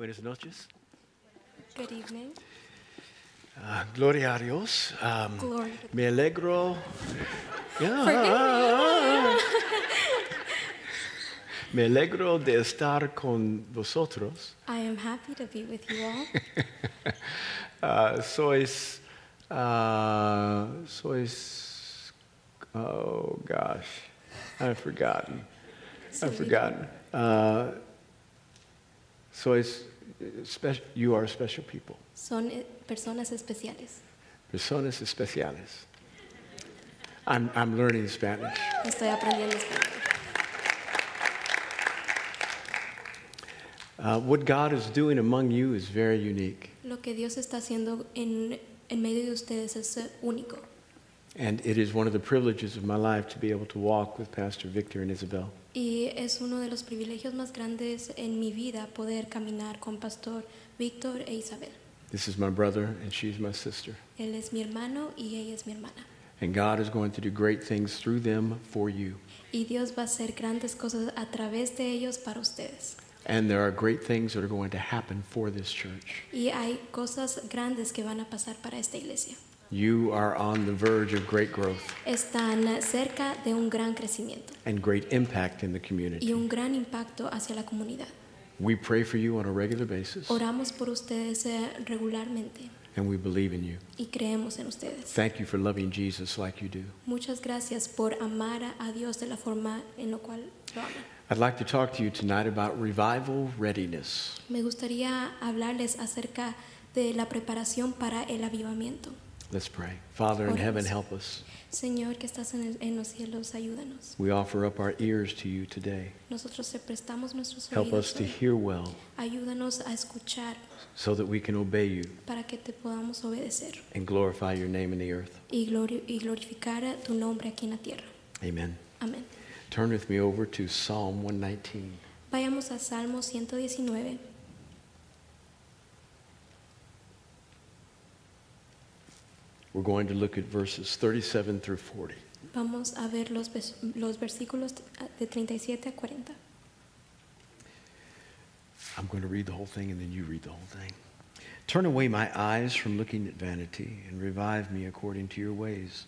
Buenas noches. Good evening. Ah, gloria a Dios. Um, Glory to me alegro. Forgive me alegro de estar con vosotros. I am happy to be with you all. Ah, sois, ah, sois, oh gosh, I've forgotten. I've forgotten. Uh, sois, you are a special people. Son eh, personas especiales. Personas especiales. I'm, I'm learning Spanish. Estoy aprendiendo español. Uh, what God is doing among you is very unique, Lo que Dios está haciendo en, en medio de ustedes es eh, único. and it is one of the privileges of my life to be able to walk with Pastor Victor and Isabel. Y es uno de los privilegios más grandes en mi vida poder caminar con Pastor Víctor e Isabel. This is my brother, and she's my sister. Él es mi hermano y ella es mi hermana. And God is going to do great things through them for you. Y Dios va a hacer grandes cosas a través de ellos para ustedes. And there are great things that are going to happen for this church. Y hay cosas grandes que van a pasar para esta iglesia. You are on the verge of great growth Están cerca de un gran crecimiento and great impact in the y community. un gran impacto hacia la comunidad. We pray for you on a regular basis, Oramos por ustedes eh, regularmente and we believe in you. y creemos en ustedes. Thank you for loving Jesus like you do. Muchas gracias por amar a Dios de la forma en la cual lo aman. I'd like to talk to you tonight about revival readiness. Me gustaría hablarles acerca de la preparación para el avivamiento. Let's pray. Father in heaven, help us. Señor que estás en, el- en los cielos, ayúdanos. We offer up our ears to you today. Nosotros te prestamos nuestros Help us to hear well Ayúdanos a escuchar so that we can obey you para que te podamos obedecer and glorify your name in the earth. y, glori- y glorificar tu nombre aquí en la tierra. Amen. Amén. Turn with me over to Psalm 119. Vayamos a Salmo 119. We're going to look at verses 37 through 40. Vamos a ver los, los versículos de 37 a 40. I'm going to read the whole thing and then you read the whole thing. Turn away my eyes from looking at vanity and revive me according to your ways.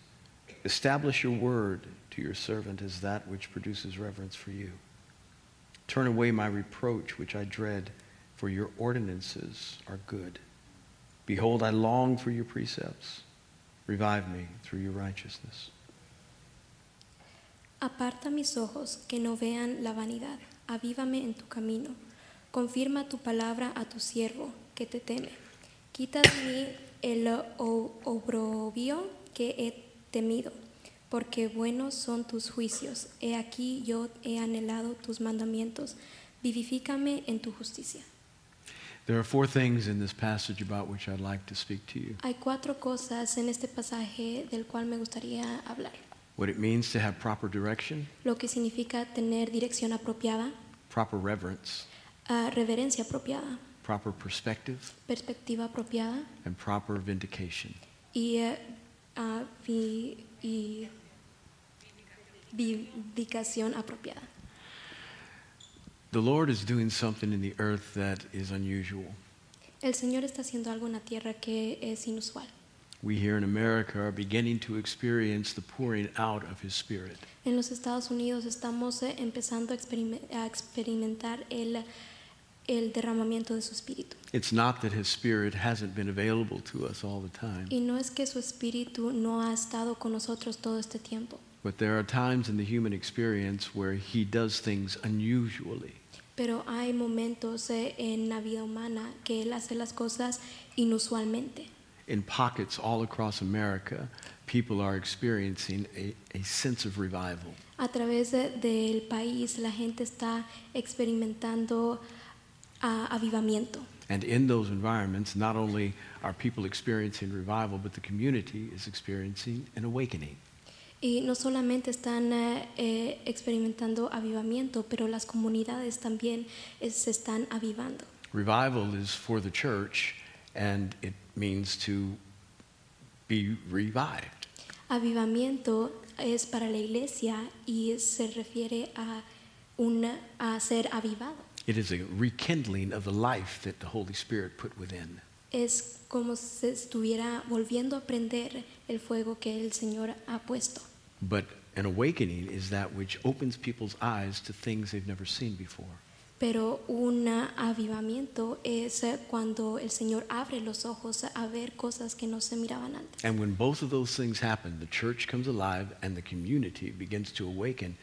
Establish your word to your servant as that which produces reverence for you. Turn away my reproach which I dread, for your ordinances are good. Behold, I long for your precepts. Revive me through your righteousness. Aparta mis ojos que no vean la vanidad. Avívame en tu camino. Confirma tu palabra a tu siervo que te teme. Quita de mí el o- oprobio que he temido, porque buenos son tus juicios. He aquí yo he anhelado tus mandamientos. Vivifícame en tu justicia. There are four things in this passage about which I'd like to speak to you. Hay cuatro cosas en este pasaje del cual me gustaría hablar. What it means to have proper direction, Lo que significa tener dirección apropiada, proper reverence, ah, reverencia apropiada, proper perspective, perspectiva apropiada and proper vindication. y, ah, vi- y vindicación apropiada. The Lord is doing something in the earth that is unusual. El Señor está haciendo algo en la tierra que es inusual. We here in America are beginning to experience the pouring out of His Spirit. En los Estados Unidos estamos eh, empezando a, experime- a experimentar el, el derramamiento de su espíritu. It's not that His Spirit hasn't been available to us all the time, Y no es que su espíritu no ha estado con nosotros todo este tiempo, but there are times in the human experience where He does things unusually. Pero hay momentos eh, en la vida humana que Él hace las cosas inusualmente. In pockets all across America, people are experiencing a, a sense of revival. A través de- del país la gente está experimentando ah, avivamiento. And in those environments, not only are people experiencing revival, but the community is experiencing an awakening. Y no solamente están eh, eh, experimentando avivamiento, pero las comunidades también eh, se están avivando. Revival is for the church, and it means to be revived. Avivamiento es para la iglesia y se refiere a, un, a ser avivado. It is a rekindling of the life that the Holy Spirit put within. Es como si estuviera volviendo a prender el fuego que el Señor ha puesto. But an awakening is that which opens people's eyes to things they've never seen before. Pero un avivamiento es cuando el Señor abre los ojos a ver cosas que no se miraban antes. And when both of those things happen, the church comes alive and the community begins to awaken,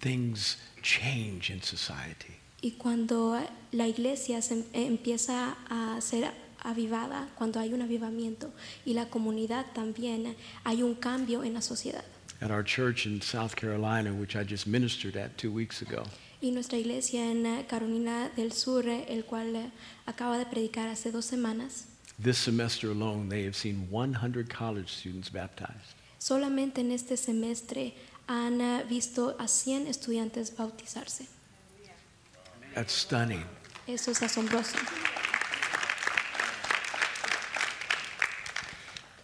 things change in society. Y cuando la iglesia se em- empieza a ser avivada, cuando hay un avivamiento y la comunidad también, hay un cambio en la sociedad. At our church in South Carolina, which I just ministered at two weeks ago, Y nuestra iglesia en eh, Carolina del Sur, eh, el cual eh, acaba de predicar hace dos semanas, this semester alone, they have seen 100 college students baptized. solamente en este semestre han visto a 100 estudiantes bautizarse. That's stunning. Eso es asombroso.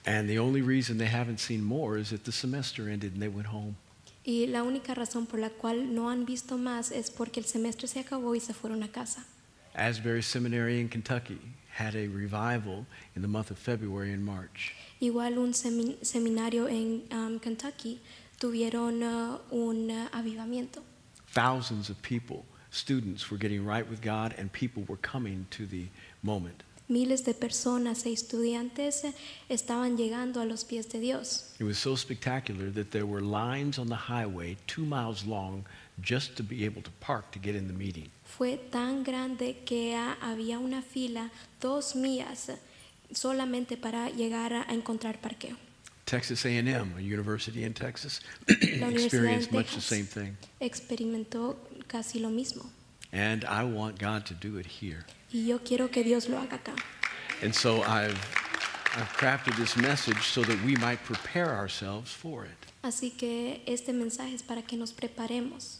And the only reason they haven't seen more is that the semester ended and they went home. Y la única razón por la cual no han visto más es porque el semestre se acabó y se fueron a casa. Asbury Seminary in Kentucky had a revival in the month of February and March. Igual un semi- seminario en um, Kentucky tuvieron uh, un uh, avivamiento. Thousands of people, students, were getting right with God, and people were coming to the moment. Miles de personas e estudiantes estaban llegando a los pies de Dios. It was so spectacular that there were lines on the highway two miles long just to be able to park to get in the meeting. Fue tan grande que había una fila dos millas solamente para llegar a encontrar parqueo. Texas A&M, a university in Texas, experienced much the same thing. experimentó casi lo mismo. And I want God to do it here. Y yo quiero que Dios lo haga acá. And so I've, I've crafted this message so that we might prepare ourselves for it. Así que este mensaje es para que nos preparemos.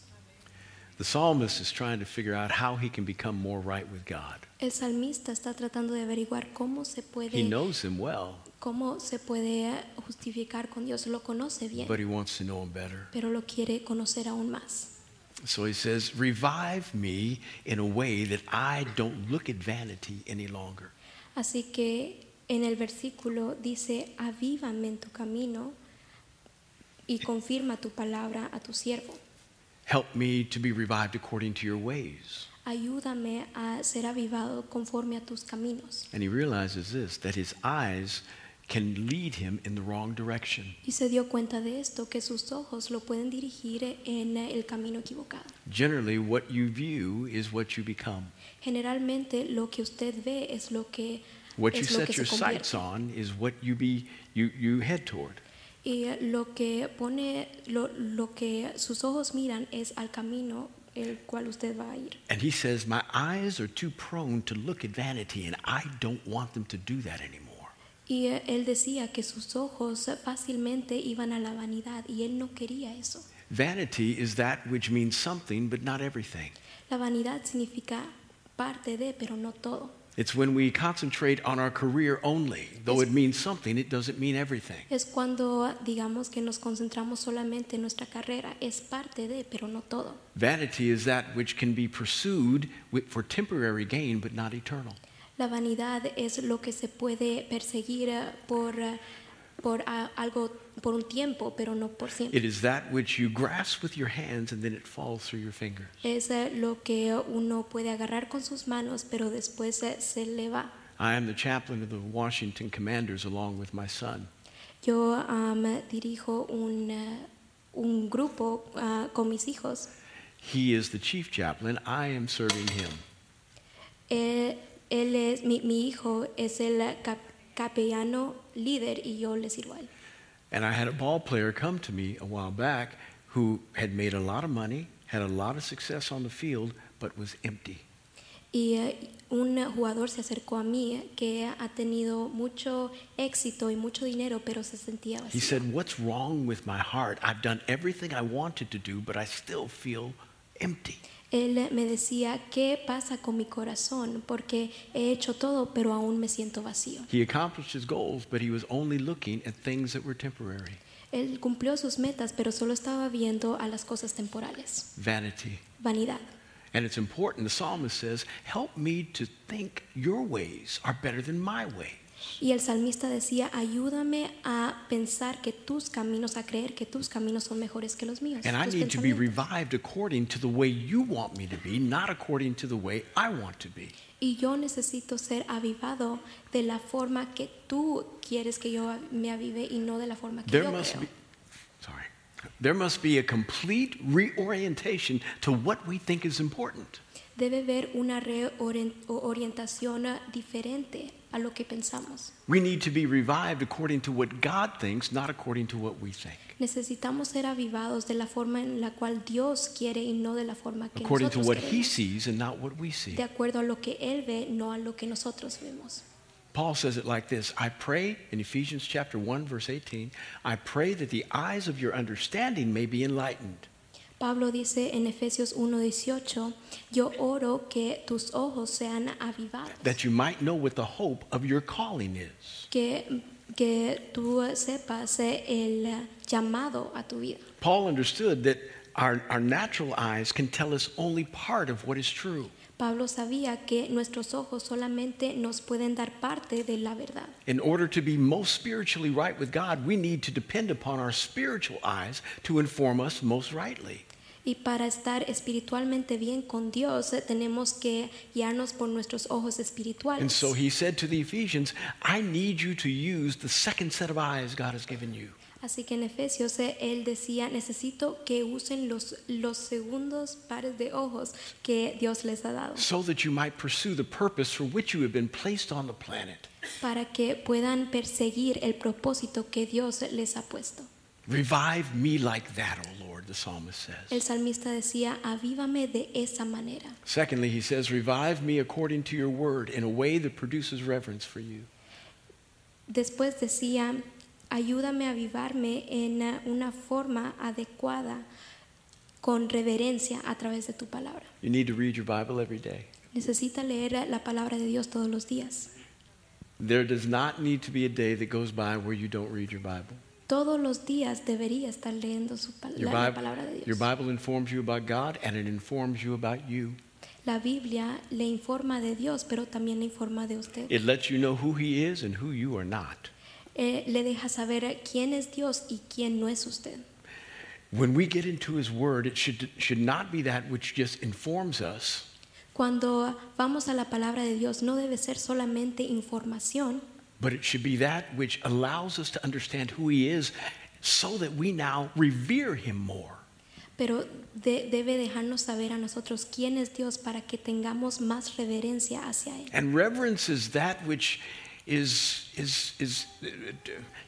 The psalmist is trying to figure out how he can become more right with God. El salmista está tratando de averiguar cómo se He knows him well, cómo se puede justificar con Dios. Lo conoce bien, but he wants to know him better. pero lo quiere conocer aún más. So he says, Revive me in a way that I don't look at vanity any longer. Así que en el versículo dice, avívame en tu camino y confirma tu palabra a tu siervo. Help me to be revived according to your ways. Ayúdame a ser avivado conforme a tus caminos. And he realizes this that his eyes can lead him in the wrong direction. Y se dio cuenta de esto, que sus ojos lo pueden dirigir en el camino equivocado. Generally, what you view is what you become. Generalmente lo que usted ve es lo que, What you set your sights on is what you be you, you head toward. Y eh, lo que pone, lo, lo que sus ojos miran es al camino el cual usted va a ir. And he says, My eyes are too prone to look at vanity, and I don't want them to do that anymore. Y él decía que sus ojos fácilmente iban a la vanidad y él no quería eso. Vanity is that which means something, but not everything. La vanidad significa parte de, pero no todo. It's when we concentrate on our career only. Though it means something, it doesn't mean everything. Es cuando digamos que nos concentramos solamente en nuestra carrera, es parte de, pero no todo. Vanity is that which can be pursued for temporary gain, but not eternal. La vanidad es lo que se puede perseguir eh, por, eh, por ah, algo por un tiempo, pero no por siempre. It is that which you grasp with your hands and then it falls through your fingers. Es eh, lo que uno puede agarrar con sus manos, pero después eh, se le va. I am the chaplain of the Washington Commanders along with my son. Yo am, dirijo un, eh, un grupo ah, con mis hijos. He is the chief chaplain. I am serving him. Él, él es, mi, mi hijo es el cap- capellano líder y yo le sirvo a él. And I had a ball player come to me a while back who had made a lot of money, had a lot of success on the field, but was empty. Y eh, un jugador se acercó a mí eh, que ha tenido mucho éxito y mucho dinero, pero se sentía vacío. He said, What's wrong with my heart? I've done everything I wanted to do, but I still feel empty. Él me decía, ¿qué pasa con mi corazón? Porque he hecho todo, pero aún me siento vacío. He accomplished his goals, but he was only looking at things that were temporary. Él cumplió sus metas, pero solo estaba viendo a las cosas temporales. Vanity. Vanidad. And it's important, the psalmist says, help me to think your ways are better than my ways. Y el salmista decía, ayúdame a pensar que tus caminos, a creer que tus caminos son mejores que los míos. And I need to be revived according to the way you want me to be, not according to the way I want to be. Y yo necesito ser avivado de la forma que tú quieres que yo me avive y no de la forma que There yo must creo. be sorry. There must be a complete reorientation to what we think is important. Debe haber una reorientación diferente a lo que pensamos. We need to be revived according to what God thinks, not according to what we think. Necesitamos ser avivados de la forma en la cual Dios quiere y no de la forma que According to nosotros what He sees and not what we see. De acuerdo a lo que Él ve, no a lo que nosotros vemos. Paul says it like this I pray in Ephesians chapter 1, verse 18, I pray that the eyes of your understanding may be enlightened. Pablo dice en Efesios 1:18, yo oro que tus ojos sean avivados, that you might know what the hope of your calling is. que, que tú sepas el llamado a tu vida. Paul understood that our, our natural eyes can tell us only part of what is true. Pablo sabía que nuestros ojos solamente nos pueden dar parte de la verdad. In order to be most spiritually right with God, we need to depend upon our spiritual eyes to inform us most rightly. Y para estar espiritualmente bien con Dios, eh, tenemos que guiarnos por nuestros ojos And espirituales. so he said to the Ephesians, I need you to use the second set of eyes God has given you. Así que en Efesios eh, él decía, necesito que usen los, los segundos pares de ojos que Dios les ha dado so that you might pursue the purpose for which you have been placed on the planet. para que puedan perseguir el propósito que Dios les ha puesto. Revive me like that, O Lord, the psalmist El salmista decía, avívame de esa manera. Secondly, he says, Revive me according to your word in a way that produces reverence for you. Después decía, ayúdame a avivarme en una forma adecuada con reverencia a través de tu palabra. You need to read your Bible every day. Necesita leer la palabra de Dios todos los días. There does not need to be a day that goes by where you don't read your Bible. Todos los días debería estar leyendo su Your la, la palabra de your Dios. Bible informs you about God and it informs you about you. La Biblia le informa de Dios, pero también le informa de usted. It lets you know who He is and who you are not. Eh, le deja saber quién es Dios y quién no es usted. When we get into His Word, it should, should not be that which just informs us, Cuando vamos a la palabra de Dios no debe ser solamente información, but it should be that which allows us to understand who He is so that we now revere Him more. pero de- debe dejarnos saber a nosotros quién es Dios para que tengamos más reverencia hacia Él. And reverence is that which is, is, is uh,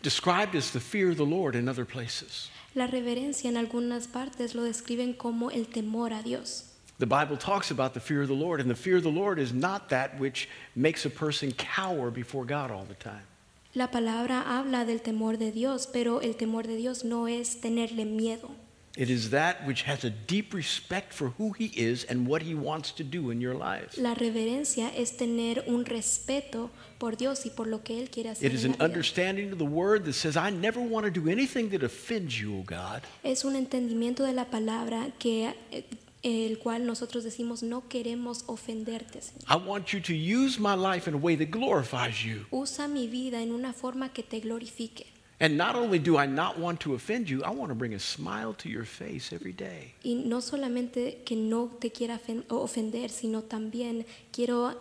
described as the fear of the Lord in other places. La reverencia en algunas partes lo describen como el temor a Dios. The Bible talks about the fear of the Lord, and the fear of the Lord is not that which makes a person cower before God all the time. La palabra habla del temor de Dios, pero el temor de Dios no es tenerle miedo. It is that which has a deep respect for who He is and what He wants to do in your lives. La reverencia es tener un respeto por Dios y por lo que Él quiere hacer. It is an understanding of the Word that says, I never want to do anything that offends you, O God. Es un entendimiento de la palabra que eh, el cual nosotros decimos no queremos ofenderte, Señor. I want you to use my life in a way that glorifies you. Usa mi vida en una forma que te glorifique. And not only do I not want to offend you, I want to bring a smile to your face every day. Y no solamente que no te quiera ofen- ofender, sino también quiero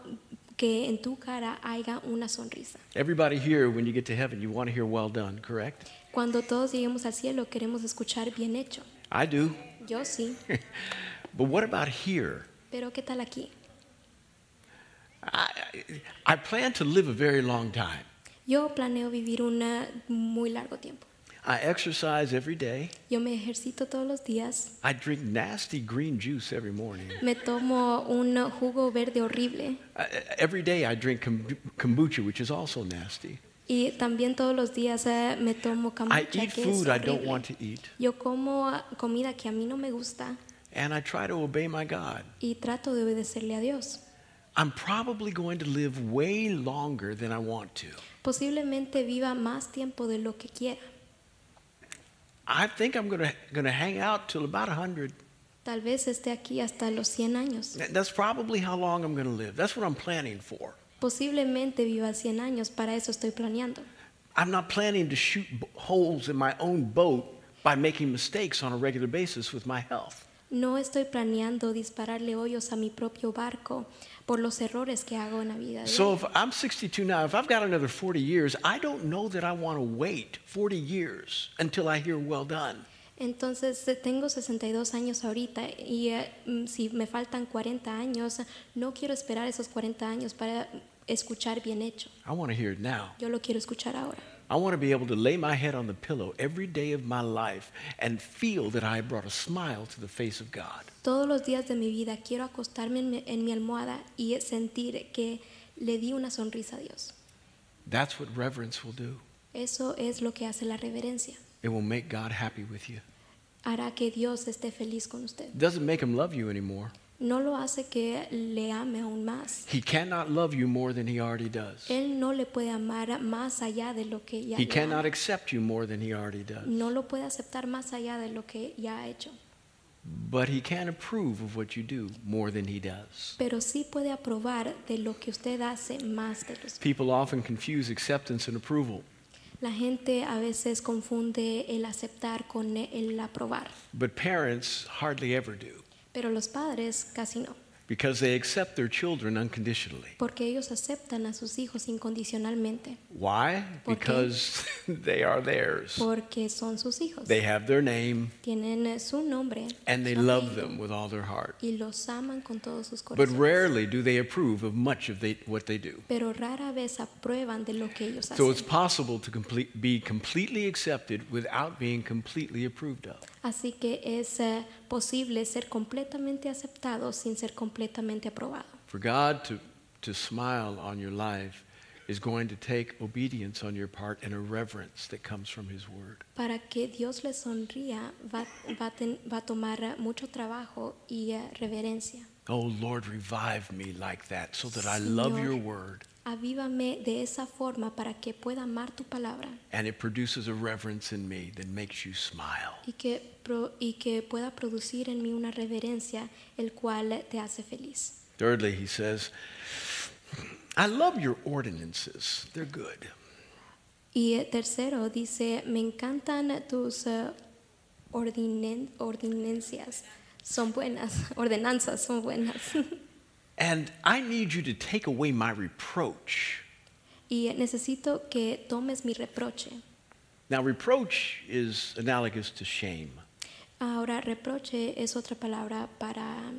que en tu cara haya una sonrisa. Everybody here, when you get to heaven, you want to hear well done, correct? Cuando todos lleguemos al cielo queremos escuchar bien hecho. I do. Yo sí, But what about here? pero ¿qué tal aquí? I, I plan to live a very long time. Yo planeo vivir un muy largo tiempo. I exercise every day. Yo me ejercito todos los días. I drink nasty green juice every morning. Me tomo un jugo verde horrible Uh, every day I drink kombucha, which is also nasty. y también todos los días eh, me tomo I eat que es food I don't want to eat, Yo como comida que a mí no me gusta and I try to obey my God. y trato de obedecerle a Dios. I'm probably going to live way longer than I want to. Posiblemente viva más tiempo de lo que quiera. I think I'm going to, going to hang out till about 100. Tal vez esté aquí hasta los 100 años. That's probably how long I'm going to live. That's what I'm planning for. Posiblemente viva 100 años, para eso estoy planeando. I'm not planning to shoot holes in my own boat by making mistakes on a regular basis with my health. No estoy planeando dispararle hoyos a mi propio barco por los errores que hago en la vida. So if I'm 62 now, if I've got another 40 years, I don't know that I want to wait 40 years until I hear well done. Entonces eh, tengo 62 años ahorita y mm, si me faltan 40 años, no quiero esperar esos 40 años para escuchar bien hecho. I want to hear it now. Yo lo quiero escuchar ahora. I want to be able to lay my head on the pillow every day of my life and feel that I brought a smile to the face of God. Todos los días de mi vida quiero acostarme en mi, en mi almohada y sentir que le di una sonrisa a Dios. That's what reverence will do. Eso es lo que hace la reverencia. It will make God happy with you. Hará que Dios esté feliz con usted. It doesn't make him love you anymore. No lo hace que le ame aún más. He cannot love you more than he already does. Él no le puede amar más allá de lo que ya He cannot accept you more than he already does. No lo puede aceptar más allá de lo que ya ha hecho. But he can approve of what you do more than he does. Pero sí puede aprobar de lo que usted hace más de los People often confuse acceptance and approval, La gente a veces confunde el aceptar con el aprobar, but parents hardly ever do pero los padres casi no, because they accept their children unconditionally. porque ellos aceptan a sus hijos incondicionalmente, Why? Because they are theirs. porque son sus hijos. They have their name Tienen eh, su nombre and they love them with all their heart. y los aman con todos sus corazones. But rarely do they approve of much of they, what they do. Pero rara vez aprueban de lo que ellos hacen. So it's possible to complete, be completely accepted without being completely approved of. Así que es eh, posible ser completamente aceptado sin ser completamente aprobado. For God to, to smile on your life is going to take obedience on your part and a reverence that comes from His Word. Para que Dios le sonría va, va ten- va a tomar mucho trabajo y eh, reverencia. Oh Lord, revive me like that so that I love your Word Avívame de esa forma para que pueda amar tu palabra and it produces a reverence in me that makes you smile. y que, pro- y que pueda producir en mí una reverencia el cual te hace feliz. Thirdly, he says, I love your ordinances. They're good. Y eh, tercero dice, me encantan tus eh, ordinen- ordinencias, son buenas, ordenanzas son buenas. And I need you to take away my reproach. y necesito que tomes mi reproche. Now, reproach is analogous to shame. Ahora, reproche es otra palabra para,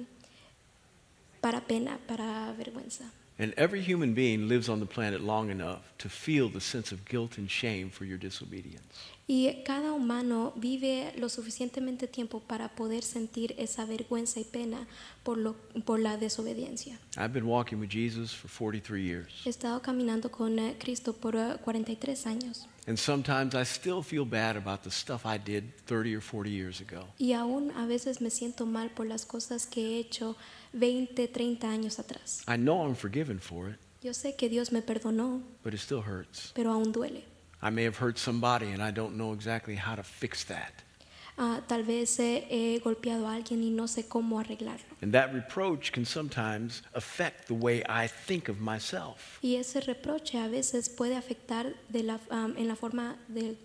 para pena, para vergüenza. And every human being lives on the planet long enough to feel the sense of guilt and shame for your disobedience. Y cada humano vive lo suficientemente tiempo para poder sentir esa vergüenza y pena por, lo, por la desobediencia. I've been walking with Jesus for 43 years. He estado caminando con eh, Cristo por eh, 43 años And sometimes I still feel bad about the stuff I did 30 or 40 years ago. y aún a veces me siento mal por las cosas que he hecho 20, 30 años atrás. I know I'm forgiven for it, Yo sé que Dios me perdonó, but it still hurts. pero aún duele. I may have hurt somebody and I don't know exactly how to fix that. Ah, tal vez eh, he golpeado a alguien y no sé cómo arreglarlo. And that reproach can sometimes affect the way I think of myself. Y ese reproche a veces puede afectar de la, am, en la forma de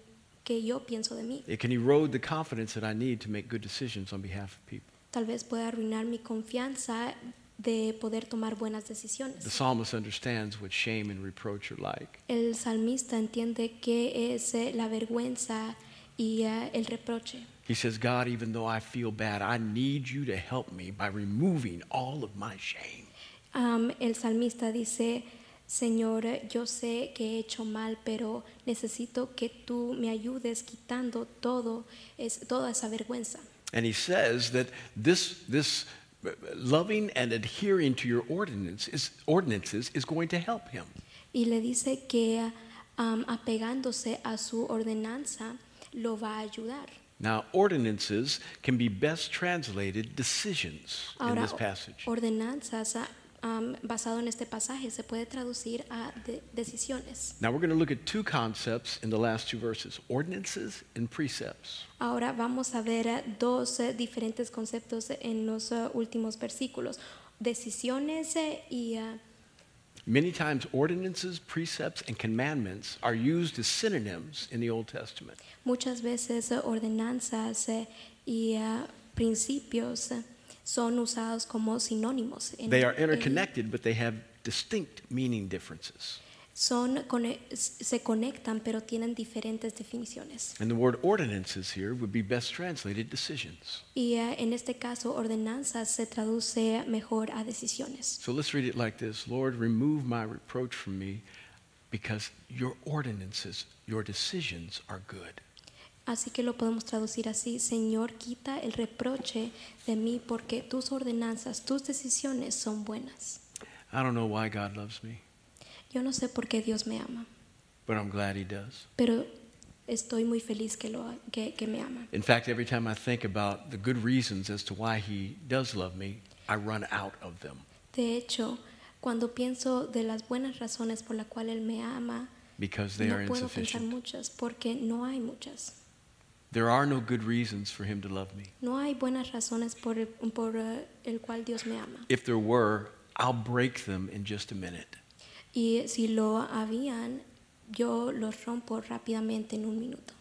que yo pienso de mí. It can erode the confidence that I need to make good decisions on behalf of people. Tal vez pueda arruinar mi confianza de poder tomar buenas The psalmist understands what shame and reproach are like. El salmista entiende qué es eh, la vergüenza y eh, el reproche. He says, God, even though I feel bad, I need you to help me by removing all of my shame. Am, el salmista dice, Señor, yo sé que he hecho mal, pero necesito que tú me ayudes quitando todo, es, toda esa vergüenza. And he says that this, this loving and adhering to your ordinance is, ordinances is going to help him. Y le dice que am, apegándose a su ordenanza lo va a ayudar. Now, ordinances can be best translated decisions in this passage. ordenanzas am, basado en este pasaje se puede traducir a de- decisiones. Now we're going to look at two concepts in the last two verses ordinances and precepts. Ahora vamos a ver eh, dos eh, diferentes conceptos en los eh, últimos versículos, decisiones y eh, Many times, ordinances, precepts, and commandments are used as synonyms in the Old Testament. muchas veces ordenanzas y eh, principios son usados como sinónimos. en- They are en- interconnected, but they have distinct meaning differences. son se conectan pero tienen diferentes definiciones. And the word ordinances here would be best translated decisions. Y eh, en este caso ordenanzas se traduce mejor a decisiones. So let's read it like this Lord, remove my reproach from me because your ordinances, your decisions are good. Así que lo podemos traducir así, Señor, quita el reproche de mí porque tus ordenanzas, tus decisiones son buenas. I don't know why God loves me, Yo no sé por qué Dios me ama, but I'm glad He does. pero estoy muy feliz que, lo, que, que me ama. In fact, every time I think about the good reasons as to why He does love me, I run out of them De hecho, cuando pienso de las buenas razones por las cuales Él me ama, because they are no puedo pensar muchas porque no hay muchas. There are no good reasons for Him to love me. No hay buenas razones por el, por, eh, el cual Dios me ama. If there were, I'll break them in just a minute. Y si lo habían, yo los rompo rápidamente en un minuto.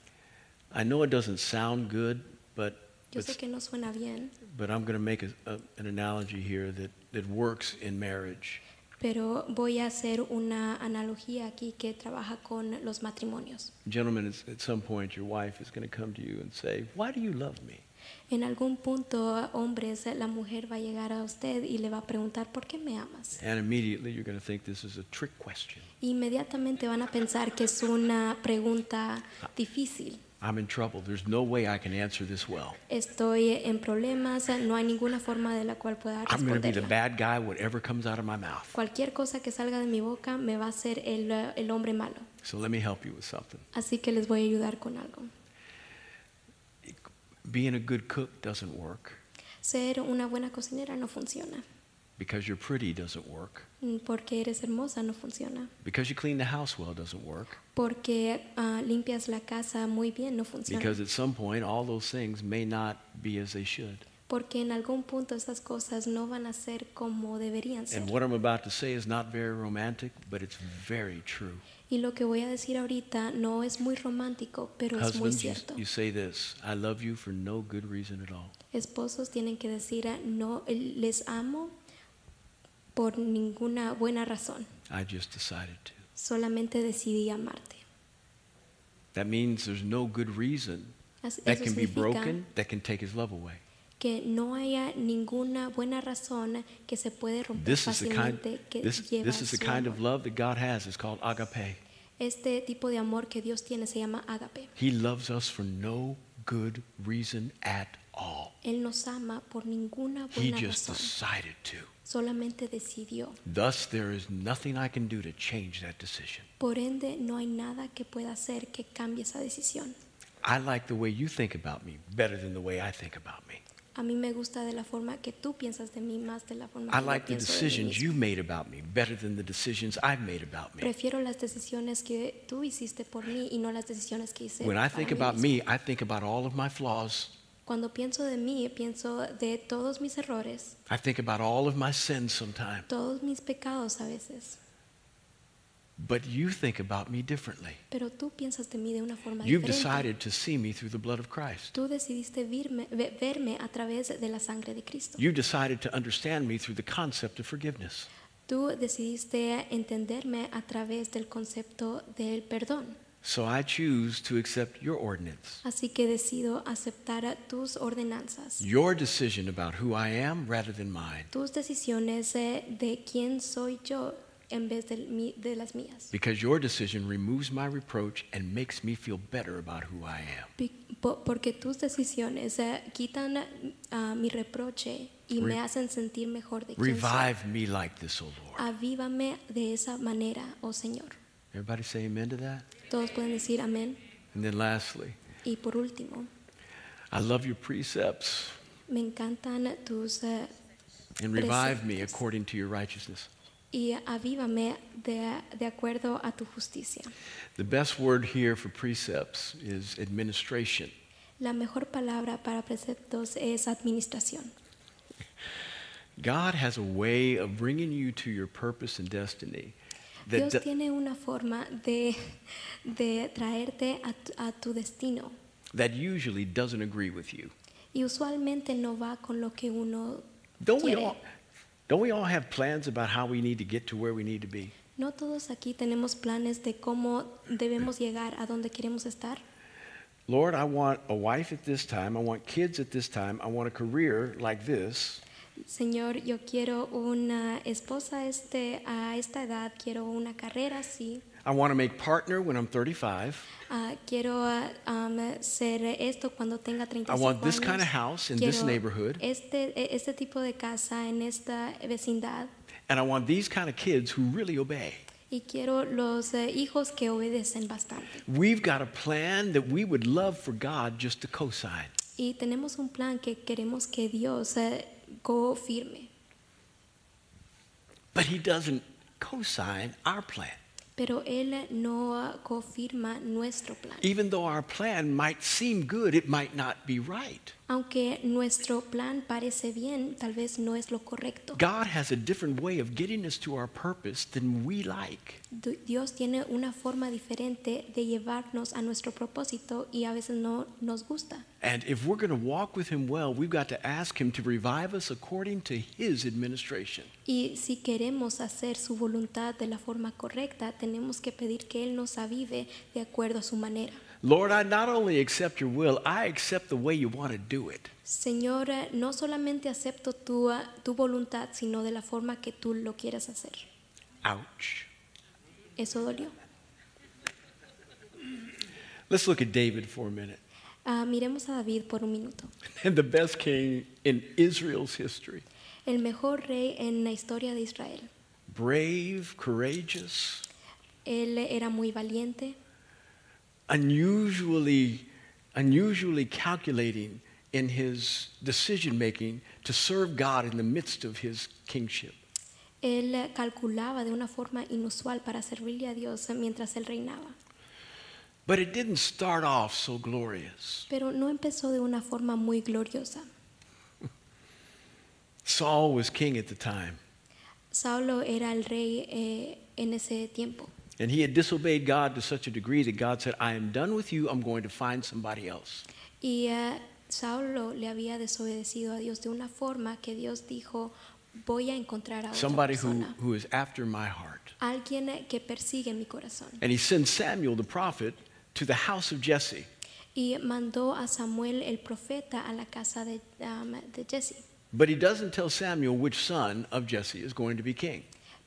I know it doesn't sound good, but Yo but, sé que no suena bien, but I'm going to make a, a, an analogy here that, that works in marriage. Pero voy a hacer una analogía aquí que trabaja con los matrimonios. Gentlemen, at some point, your wife is going to come to you and say, Why do you love me? En algún punto, hombres, la mujer va a llegar a usted y le va a preguntar, ¿por qué me amas? And immediately you're going to think this is a trick question. Inmediatamente van a pensar que es una pregunta difícil. I'm in trouble. There's no way I can answer this well. Estoy en problemas, no hay ninguna forma de la cual pueda I'm going to be the bad guy, whatever comes out of my mouth. Cualquier cosa que salga de mi boca me va a hacer el, el hombre malo. So let me help you with something. Así que les voy a ayudar con algo. Being a good cook doesn't work. Ser una buena cocinera no funciona. Because you're pretty doesn't work. Mm, Porque eres hermosa no funciona. Because you clean the house well doesn't work. Porque ah, limpias la casa muy bien no funciona. Because at some point, all those things may not be as they should. Porque en algún punto esas cosas no van a ser como deberían ser. And what I'm about to say is not very romantic, but it's very true. Y lo que voy a decir ahorita no es muy romántico, pero es muy Husbands, you, you say this I love you for no good reason at all. Esposos tienen que decir ah, no les amo por ninguna buena razón. I just decided to. Solamente decidí amarte. That means there's no good reason As- that can be broken that can take his love away. que no haya ninguna buena razón que se puede romper This is the kind, fácilmente que this, lleva this is the kind of love that God has. It's called agape. Este tipo de amor que Dios tiene se llama ágape. He loves us for no good reason at all. Él nos ama por ninguna buena razón. He just razón. decided to. Solamente decidió. Thus, there is nothing I can do to change that decision. Por ende, no hay nada que pueda hacer que cambie esa decisión. I like the way you think about me better than the way I think about me. A mí me gusta de la forma que tú piensas de mí más de la forma I que like yo the pienso de mí decisions mismo. you made about me better than the decisions I've made about me. Prefiero las decisiones que tú hiciste por mí y no las decisiones que hice When I para think mí about mismo. me, I think about all of my flaws. Cuando pienso de mí, pienso de todos mis errores, I think about all of my sins sometimes. todos mis pecados a veces. But you think about me differently. Pero tú piensas de mí de una forma You've diferente. decided to see me through the blood of Christ. Tú decidiste verme, ve- verme a través de la sangre de Cristo. You decided to understand me through the concept of forgiveness. Tú decidiste entenderme a través del concepto del perdón. So I choose to accept your ordinance, Así que decido aceptar tus ordenanzas, your decision about who I am rather than mine. tus decisiones eh, de quién soy yo en vez de, mi- de las mías. Because your decision removes my reproach and makes me feel better about who I am. Po- Porque tus decisiones eh, quitan ah, mi reproche y Re- me hacen sentir mejor de quién soy. Revive me like this, O Lord. Avívame de esa manera, oh Señor. Everybody say amen to that? Todos pueden decir amén. And then lastly, Y por último, I love your precepts. me encantan tus, eh, and revive me according to your righteousness. y avívame de, de acuerdo a tu justicia. The best word here for precepts is administration. La mejor palabra para preceptos es administración. God has a way of bringing you to your purpose and destiny Dios tiene una forma de, de traerte a a tu destino that usually doesn't agree with you. y usualmente no va con lo que uno Don't we, quiere. all, don't we all have plans about how we need to get to where we need to be? No todos aquí tenemos planes de cómo debemos llegar a donde queremos estar. Lord, I want a wife at this time. I want kids at this time. I want a career like this. Señor, yo quiero una esposa este, a esta edad, quiero una carrera así, I want to make partner when I'm 35. ah, quiero ah, um, ser esto cuando tenga 35 I want this años. kind of house in this neighborhood. Este, este tipo de casa en esta vecindad And I want these kind of kids who really obey. y quiero los eh, hijos que obedecen bastante. We've got a plan that we would love for God just to co sign. Y tenemos un plan que queremos que Dios eh, confirme, But He doesn't co sign our plan. pero Él no confirma nuestro plan. Even though our plan might seem good, it might not be right. Aunque nuestro plan parece bien, tal vez no es lo correcto. God has a different way of getting us to our purpose than we like. Dios tiene una forma diferente de llevarnos a nuestro propósito y a veces no nos gusta. And if we're going to walk with Him well, we've got to ask Him to revive us according to His administration. Y si queremos hacer su voluntad de la forma correcta, tenemos que pedir que Él nos avive de acuerdo a su manera. Lord, I not only accept your will, I accept the way you want to do it. Señor, no solamente acepto tu, tu voluntad, sino de la forma que tú lo quieras hacer. Ouch. Eso dolió. Let's look at David for a minute. Ah, miremos a David por un minuto. And the best king in Israel's history. El mejor rey en la historia de Israel. Brave, courageous, Él era muy valiente, unusually, unusually calculating in his decision making to serve God in the midst of his kingship. Él calculaba de una forma inusual para servirle a Dios mientras él reinaba. But it didn't start off so glorious. Pero no empezó de una forma muy gloriosa. Saul was king at the time, Saulo era el rey eh, en ese tiempo and he had disobeyed God to such a degree that God said, I am done with you, I'm going to find somebody else. y eh, Saulo le había desobedecido a Dios de una forma que Dios dijo, voy a encontrar a otra Somebody who, persona, who is after my heart. alguien que persigue mi corazón. And he sends Samuel, the prophet, to the house of Jesse. Y mandó a Samuel el profeta a la casa de, um, de Jesse. But he doesn't tell Samuel which son of Jesse is going to be king.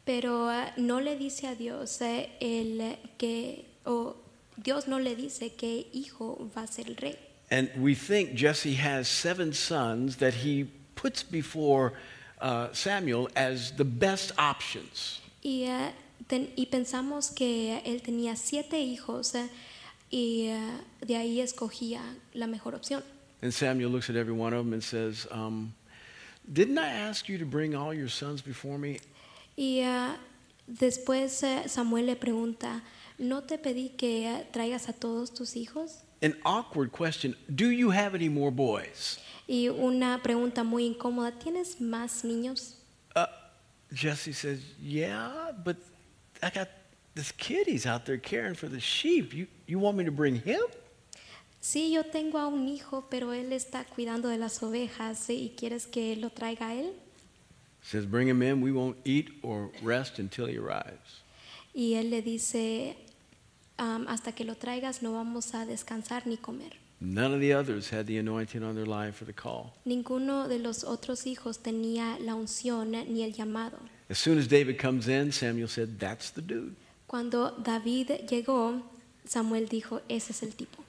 Pero eh, no le dice a Dios eh, el que, o Dios no le dice qué hijo va a ser el rey. And we think Jesse has seven sons that he puts before uh, Samuel as the best options. Y, eh, ten- y pensamos que él tenía siete hijos eh, y eh, de ahí escogía la mejor opción. And Samuel looks at every one of them and says, um, Didn't I ask you to bring all your sons before me? Y eh, después eh, Samuel le pregunta, ¿no te pedí que eh, traigas a todos tus hijos? An awkward question Do you have any more boys? Y una pregunta muy incómoda, ¿tienes más niños? Uh, Jesse says, Yeah, but I got this kid. He's out there caring for the sheep. You, you want me to bring him? Sí, yo tengo a un hijo, pero él está cuidando de las ovejas y quieres que lo traiga a él. Says, Bring him in. We won't eat or rest until he arrives. Y él le dice, "Am, hasta que lo traigas no vamos a descansar ni comer. None of the others had the anointing on their life for the call. Ninguno de los otros hijos tenía la unción ni el llamado. As soon as David comes in, Samuel said, That's the dude. Cuando David llegó, Samuel dijo, ese es el tipo.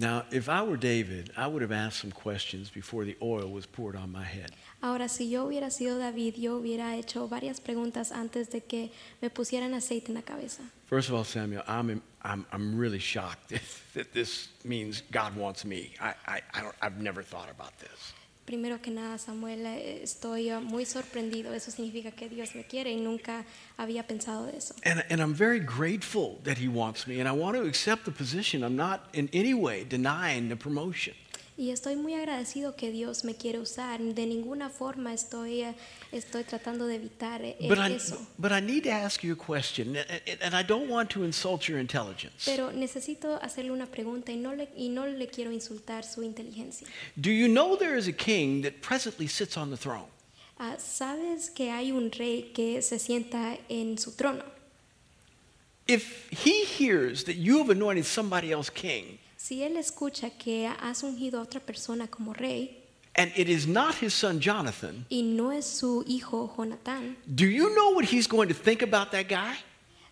Now, if I were David, I would have asked some questions before the oil was poured on my head. Ahora, si yo hubiera sido David, yo hubiera hecho varias preguntas antes de que me pusieran aceite en la cabeza. First of all, Samuel, I'm, I'm, I'm really shocked that this means God wants me. I, I, I don't, I've never thought about this. Primero que nada, Samuel, estoy muy sorprendido. Eso significa que Dios me quiere y nunca había pensado de eso. And, and I'm very grateful that he wants me, and I want to accept the position. I'm not in any way denying the promotion. Y estoy muy agradecido que Dios me quiere usar. De ninguna forma estoy, eh, estoy tratando de evitar eh, I, eso. but I need to ask you a question, and- and and I don't want to insult your intelligence. Pero necesito hacerle una pregunta y no, le, y no le quiero insultar su inteligencia. Do you know there is a king that presently sits on the throne? Ah, ¿Sabes que hay un rey que se sienta en su trono? If he hears that you have anointed somebody else king, Si él escucha que has ungido a otra persona como rey and it is not his son Jonathan, y no es su hijo Jonatán, do you know what he's going to think about that guy?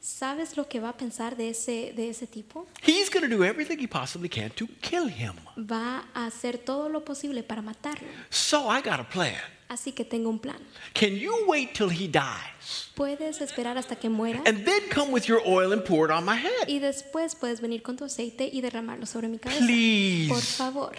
¿sabes lo que va a pensar de ese, de ese tipo? He's going to do everything he possibly can to kill him. Va a hacer todo lo posible para matarlo. So I got a plan. Así que tengo un plan. Can you wait till he dies Puedes esperar hasta que muera and then come with your oil and pour it on my head? y después puedes venir con tu aceite y derramarlo sobre mi cabeza. Please. Por favor.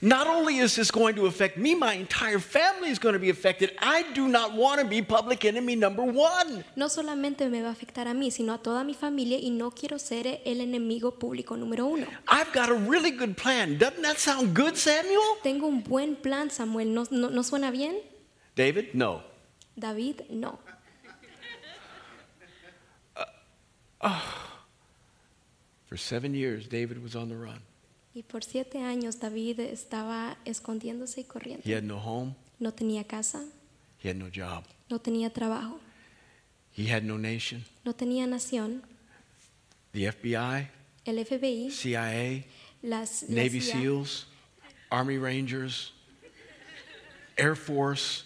Not only is this going to affect me, my entire family is going to be affected. I do not want to be public enemy number one. No solamente me va a afectar a mí, sino a toda mi familia y no quiero ser el enemigo público número uno. I've got a really good plan. Doesn't that sound good, Samuel? Tengo un buen plan, Samuel. ¿No, no, no suena bien? David, no. David, no. Uh, oh. For seven years, David was on the run. Y por siete años David estaba escondiéndose y corriendo. He had no home, No tenía casa, he had no job, no tenía trabajo, he had no nation. no tenía nación. The FBI, El FBI, CIA, las, la Navy CIA, SEALs, Army Rangers, Air Force,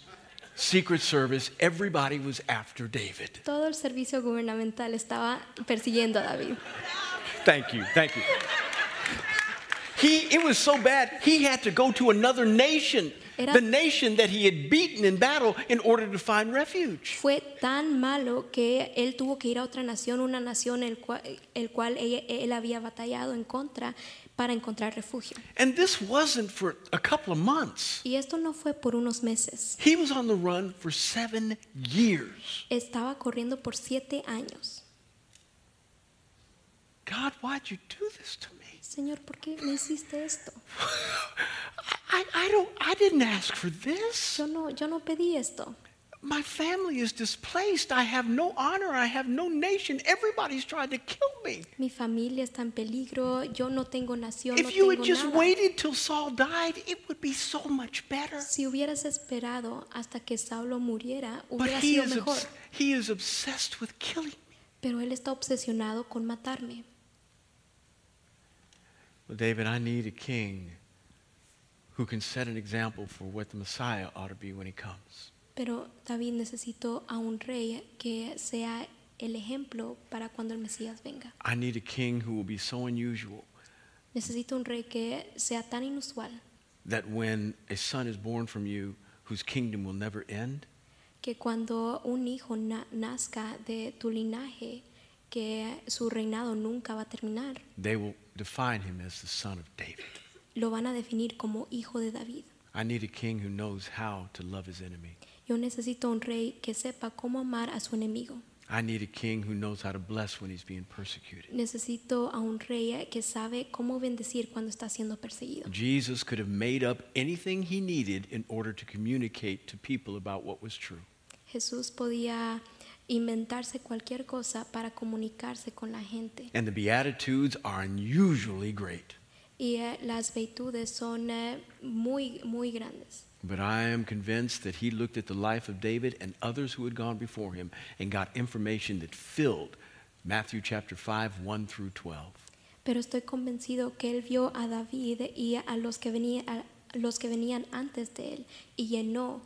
Secret Service, everybody was after David. todo el servicio gubernamental estaba persiguiendo a David. Thank you, thank you. He, it was so bad, he had to go to another nation, Era- the nation that he had beaten in battle, in order to find refuge. Fue tan malo que él tuvo que ir a otra nación, una nación el cual, el cual ella- él había batallado en contra para encontrar refugio. And this wasn't for a couple of months. Y esto no fue por unos meses. He was on the run for seven years. Estaba corriendo por siete años. God, why'd you do this to me? Señor, ¿por qué me hiciste esto? I, I, don't, I didn't ask for this. Yo no, yo no pedí esto. My family is displaced. I have no honor. I have no nation. Everybody's trying to kill me. Mi familia está en peligro. Yo no tengo nación, no If you had just nada. waited till Saul died, it would be so much better. Si hubieras esperado hasta que Saulo muriera, But hubiera he sido is, mejor. he is obsessed with killing me. Pero él está obsesionado con matarme. Well, David, I need a king who can set an example for what the Messiah ought to be when he comes. Pero David necesito a un rey que sea el ejemplo para cuando el Mesías venga. I need a king who will be so unusual Necesito un rey que sea tan inusual that when a son is born from you whose kingdom will never end, que cuando un hijo na- nazca de tu linaje, que su reinado nunca va a terminar, they will define him as the son of David. lo van a definir como hijo de David. I need a king who knows how to love his enemy. Yo necesito un rey que sepa cómo amar a su enemigo. I need a king who knows how to bless when he's being persecuted. Necesito a un rey que sabe cómo bendecir cuando está siendo perseguido. Jesus could have made up anything he needed in order to communicate to people about what was true. Jesús podía inventarse cualquier cosa para comunicarse con la gente. And the Beatitudes are unusually great. Y eh, las virtudes son eh, muy, muy grandes. But I am convinced that he looked at the life of David and others who had gone before him and got information that filled Matthew chapter 5, 1 through 12. Pero estoy convencido que él vio a David y a los que, venía- a los que venían antes de él y llenó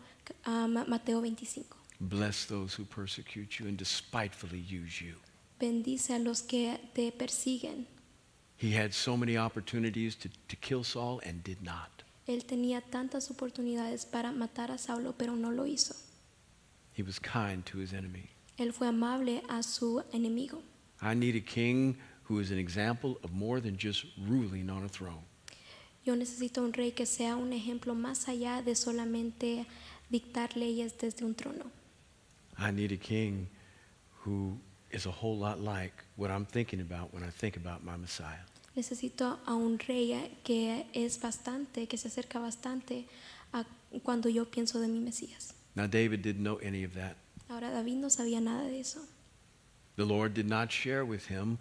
um, Mateo 25. Bless those who persecute you and despitefully use you. Bendice a los que te persiguen. He had so many opportunities to, to kill Saul and did not. Él tenía tantas oportunidades para matar a Saulo, pero no lo hizo. He was kind to his enemy. Él fue amable a su enemigo. I need a king who is an example of more than just ruling on a throne. Yo necesito un rey que sea un ejemplo más allá de solamente dictar leyes desde un trono. I need a king who is a whole lot like what I'm thinking about when I think about my Messiah. Necesito a un rey que es bastante, que se acerca bastante a cuando yo pienso de mi Mesías. Now, David didn't know any of that. Ahora David no sabía nada de eso. The Lord did not share with him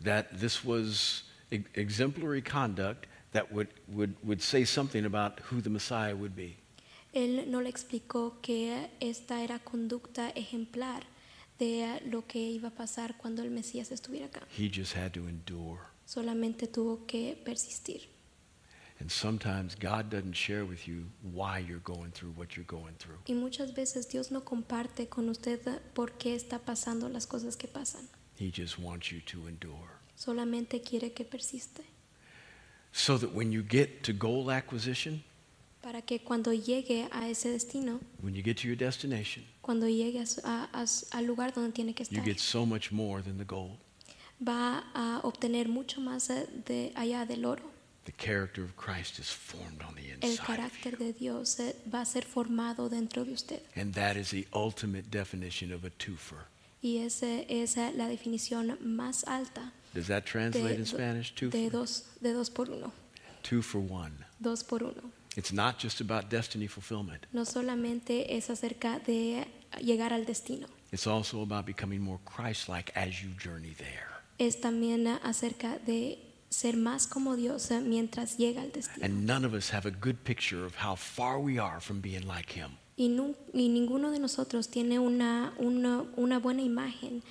that this was exemplary conduct that would, would, would say something about who the Messiah would be. Él no le explicó que esta era conducta ejemplar de lo que iba a pasar cuando el Mesías estuviera acá. He just had to endure. Solamente tuvo que persistir. And sometimes God doesn't share with you why you're going through what you're going through. Y muchas veces Dios no comparte con usted por qué está pasando las cosas que pasan. He just wants you to endure. Solamente quiere que persiste. So that when you get to goal acquisition, Para que cuando llegue a ese destino, when you get to your destination, cuando llegue a a- al lugar donde tiene que you estar, get so much more than the gold. va a obtener mucho más de allá del oro. The character of Christ is formed on the El inside. of you. carácter de Dios eh, va a ser formado dentro de usted. And that is the ultimate definition of a twofer. Y esa es la definición más alta Does that translate in do- Spanish? Two de for, dos, de dos por uno. two for one. Dos por uno. It's not just about destiny fulfillment. No solamente es acerca de llegar al destino, It's also about becoming more Christ-like as you journey there. es también acerca de ser más como Dios mientras llega al destino. And none of us have a good picture of how far we are from being like him. Y, nun- y ninguno de nosotros tiene una, una, una buena imagen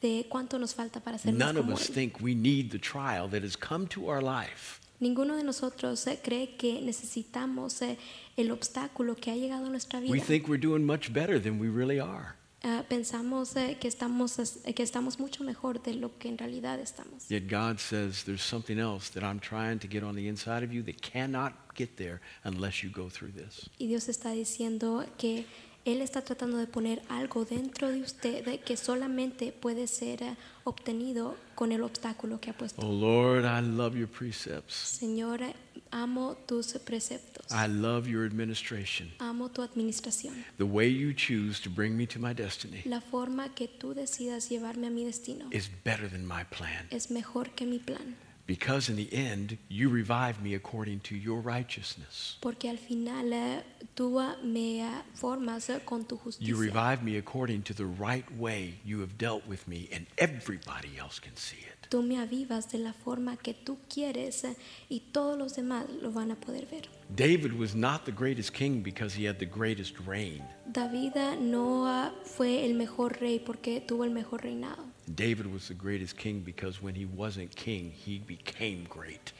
de cuánto nos falta para ser más None of us Él. think we need the trial that has come to our life Ninguno de nosotros eh, cree que necesitamos eh, el obstáculo que ha llegado a nuestra vida. We think we're doing much better than we really are. Ah, pensamos eh, que, estamos, as- que estamos mucho mejor de lo que en realidad estamos. Yet God says there's something else that I'm trying to get on the inside of you that cannot get there unless you go through this. Y Dios está diciendo que Él está tratando de poner algo dentro de usted que solamente puede ser eh, obtenido con el obstáculo que ha puesto. Oh Lord, I love your precepts. Señor, eh, amo tus preceptos. I love your administration. Amo tu administración. The way you choose to bring me to my destiny La forma que tú decidas llevarme a mi destino is better than my plan. es mejor que mi plan. Because in the end, you revive me according to your righteousness. Porque al final eh, tú ah, me ah, formas eh, con tu justicia. You justicia. revive me according to the right way you have dealt with me, and everybody else can see it. Tú me avivas de la forma que tú quieres eh, y todos los demás lo van a poder ver. David was not the greatest king because he had the greatest reign. David ah, no fue el mejor rey porque tuvo el mejor reinado. David was the greatest king because when he wasn't king, he became great.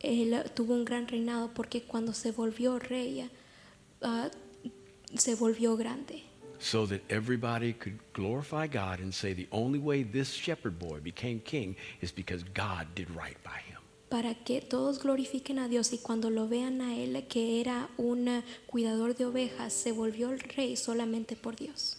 Él tuvo un gran reinado porque cuando se volvió rey, ah, se volvió grande. So that everybody could glorify God and say the only way this shepherd boy became king is because God did right by him. Para que todos glorifiquen a Dios y cuando lo vean a Él, que era un ah, cuidador de ovejas, se volvió el rey solamente por Dios.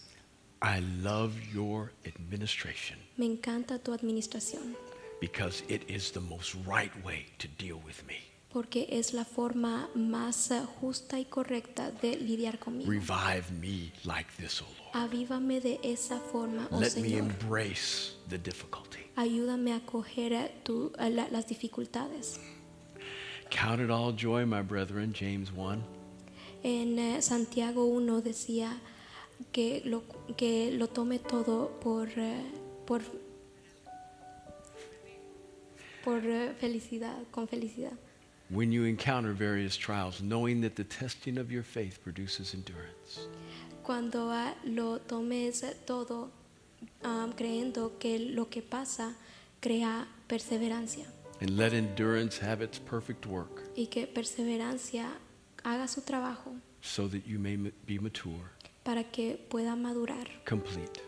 I love your administration Me encanta tu administración because it is the most right way to deal with me. porque es la forma más ah, justa y correcta de lidiar conmigo. Revive me like this, O Lord. Avívame de esa forma, oh Let me embrace the difficulty. Ayúdame a coger eh, tu- a la- las dificultades. Count it all joy, my brethren, James 1. En eh, Santiago 1 decía que lo, que lo tome todo por, eh, por, por eh, felicidad, con felicidad. When you encounter various trials, knowing that the testing of your faith produces endurance. Cuando ah, lo tomes todo creyendo que lo que pasa crea perseverancia And let endurance have its perfect work, y que perseverancia haga su trabajo so that you may ma- be mature, para que pueda madurar complete,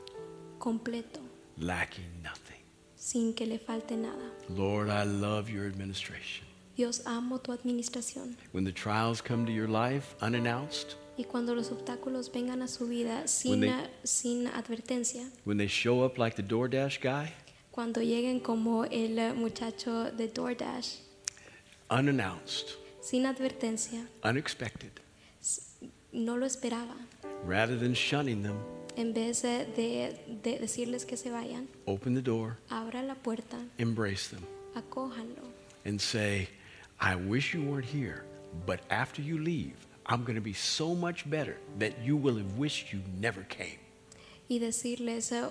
completo lacking nothing. sin que le falte nada. Lord, I love your administration. Dios, amo tu administración. When the trials come to your life unannounced, Y cuando los obstáculos vengan a su vida sin, they- sin advertencia, when they show up like the DoorDash guy, cuando lleguen como el eh, muchacho de DoorDash, unannounced, sin advertencia, unexpected. no lo esperaba. Rather than shunning them, En vez de, de- de decirles que se vayan, open the door, abra la puerta, embrace them, acójanlo and say, I wish you weren't here, but after you leave, I'm going to be so much better that you will have wished you never came. y decirles, eh,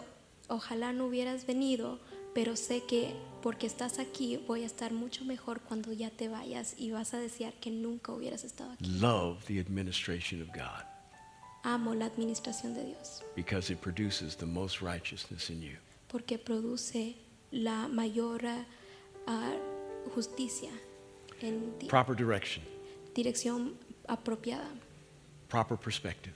ojalá no hubieras venido, pero sé que porque estás aquí voy a estar mucho mejor cuando ya te vayas y vas a desear que nunca hubieras estado aquí. Love the administration of God Amo la administración de Dios. Because it produces the most righteousness in you. porque produce la mayor ah, justicia en ti. Proper direction, Dirección apropiada, proper perspective,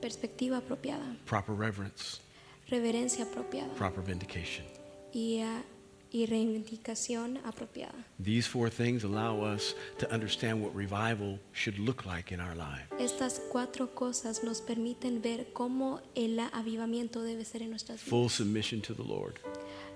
perspectiva apropiada, proper reverence, reverencia apropiada. Proper vindication. y, ah, y reivindicación apropiada. These four things allow us to understand what revival should look like in our lives. Estas cuatro cosas nos permiten ver cómo el avivamiento debe ser en nuestras Full vidas. submission to the Lord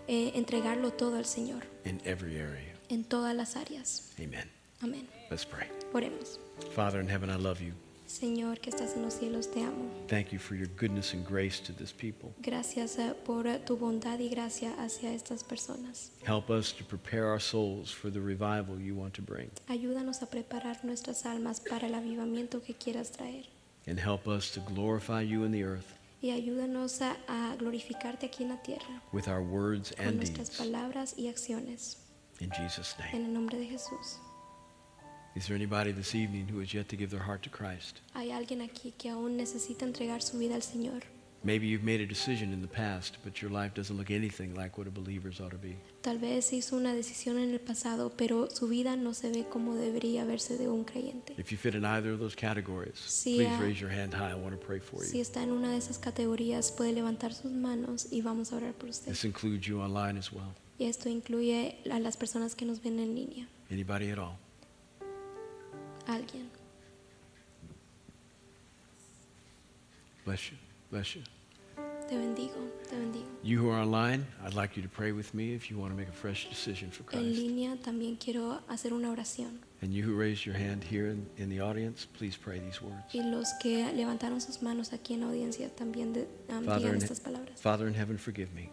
Eh, entregarlo todo al Señor in every area. en todas las áreas. Amen. Amén. Let's pray. Oremos. Father in heaven, I love you. Señor que estás en los cielos, te amo. Thank you for your goodness and grace to this people. Gracias eh, por eh, tu bondad y gracia hacia estas personas. Help us to prepare our souls for the revival you want to bring. Ayúdanos a preparar nuestras almas para el avivamiento que quieras traer. And help us to glorify you in the earth Y ayúdanos a, a glorificarte aquí en la tierra with our words and con nuestras deeds. palabras y acciones. In Jesus' name. En el nombre de Jesús. Is there anybody this evening who has yet to give their heart to Christ? Hay alguien aquí que aún necesita entregar su vida al Señor. Maybe you've made a decision in the past, but your life doesn't look anything like what a believer's ought to be. Tal vez hizo una decisión en el pasado, pero su vida no se ve como debería verse de un creyente. If you fit in either of those categories, Sí, please ah. raise your hand high. I want to pray for Si you. está en una de esas categorías, puede levantar sus manos y vamos a orar por usted. This includes you online as well. Y esto incluye a las personas que nos ven en línea. Anybody at all? Alguien. Bless you. Bless you. Te bendigo, te bendigo. You who are online, I'd like you to pray with me if you want to make a fresh decision for En Christ. línea también quiero hacer una oración. And you who raised your hand here in, in the audience, please pray these words. Y los que levantaron sus manos aquí en la audiencia también de- um, Father digan in, estas palabras. Father in heaven, forgive me.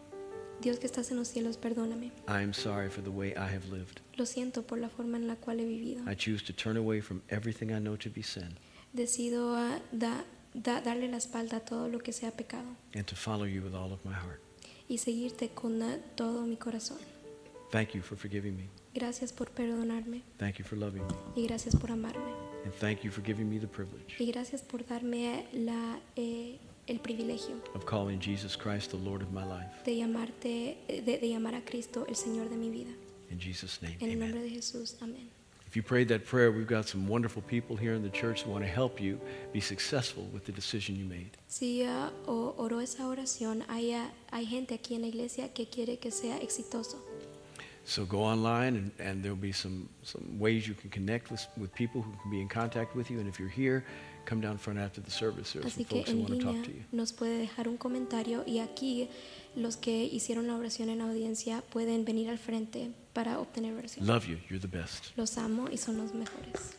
Dios que estás en los cielos, perdóname. I am sorry for the way I have lived. Lo siento por la forma en la cual he vivido. I choose to turn away from everything I know to be sin Decido ah, da- da- darle la espalda a todo lo que sea pecado and to follow you with all of my heart. y seguirte con todo mi corazón. Thank you for forgiving me. Gracias por perdonarme Thank you for loving me. y gracias por amarme And thank you for giving me the privilege y gracias por darme la, eh, el privilegio of calling Jesus Christ the Lord of my life. de llamarte, de, de llamar a Cristo el Señor de mi vida. In Jesus' name, En el nombre amen. de Jesús, amén. If you prayed that prayer, we've got some wonderful people here in the church who want to help you be successful with the decision you made. Si ah, o- oró esa oración, hay, ah, hay gente aquí en la iglesia que quiere que sea exitoso. So go online, and, and there'll be some, some ways you can connect with, with people who can be in contact with you. And if you're here, come down front after the service. There are some Así que folks who en want to talk línea to you. nos puede dejar un comentario y aquí los que hicieron la oración en audiencia pueden venir al frente para obtener oración. Love you. You're the best. Los amo y son los mejores.